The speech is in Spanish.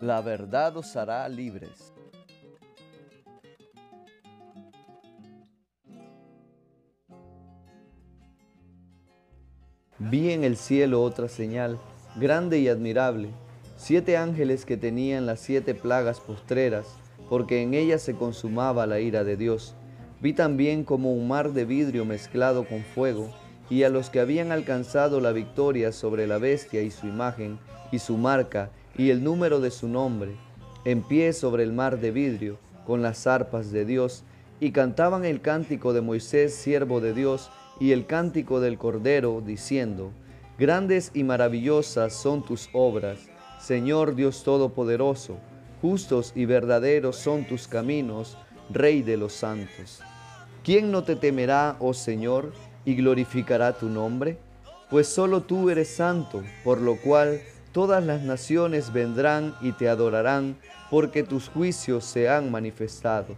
La verdad os hará libres. Vi en el cielo otra señal, grande y admirable, siete ángeles que tenían las siete plagas postreras, porque en ellas se consumaba la ira de Dios. Vi también como un mar de vidrio mezclado con fuego, y a los que habían alcanzado la victoria sobre la bestia y su imagen, y su marca, y el número de su nombre, en pie sobre el mar de vidrio, con las arpas de Dios, y cantaban el cántico de Moisés, siervo de Dios, y el cántico del Cordero, diciendo, Grandes y maravillosas son tus obras, Señor Dios Todopoderoso, justos y verdaderos son tus caminos, Rey de los santos. ¿Quién no te temerá, oh Señor, y glorificará tu nombre? Pues solo tú eres santo, por lo cual todas las naciones vendrán y te adorarán, porque tus juicios se han manifestado.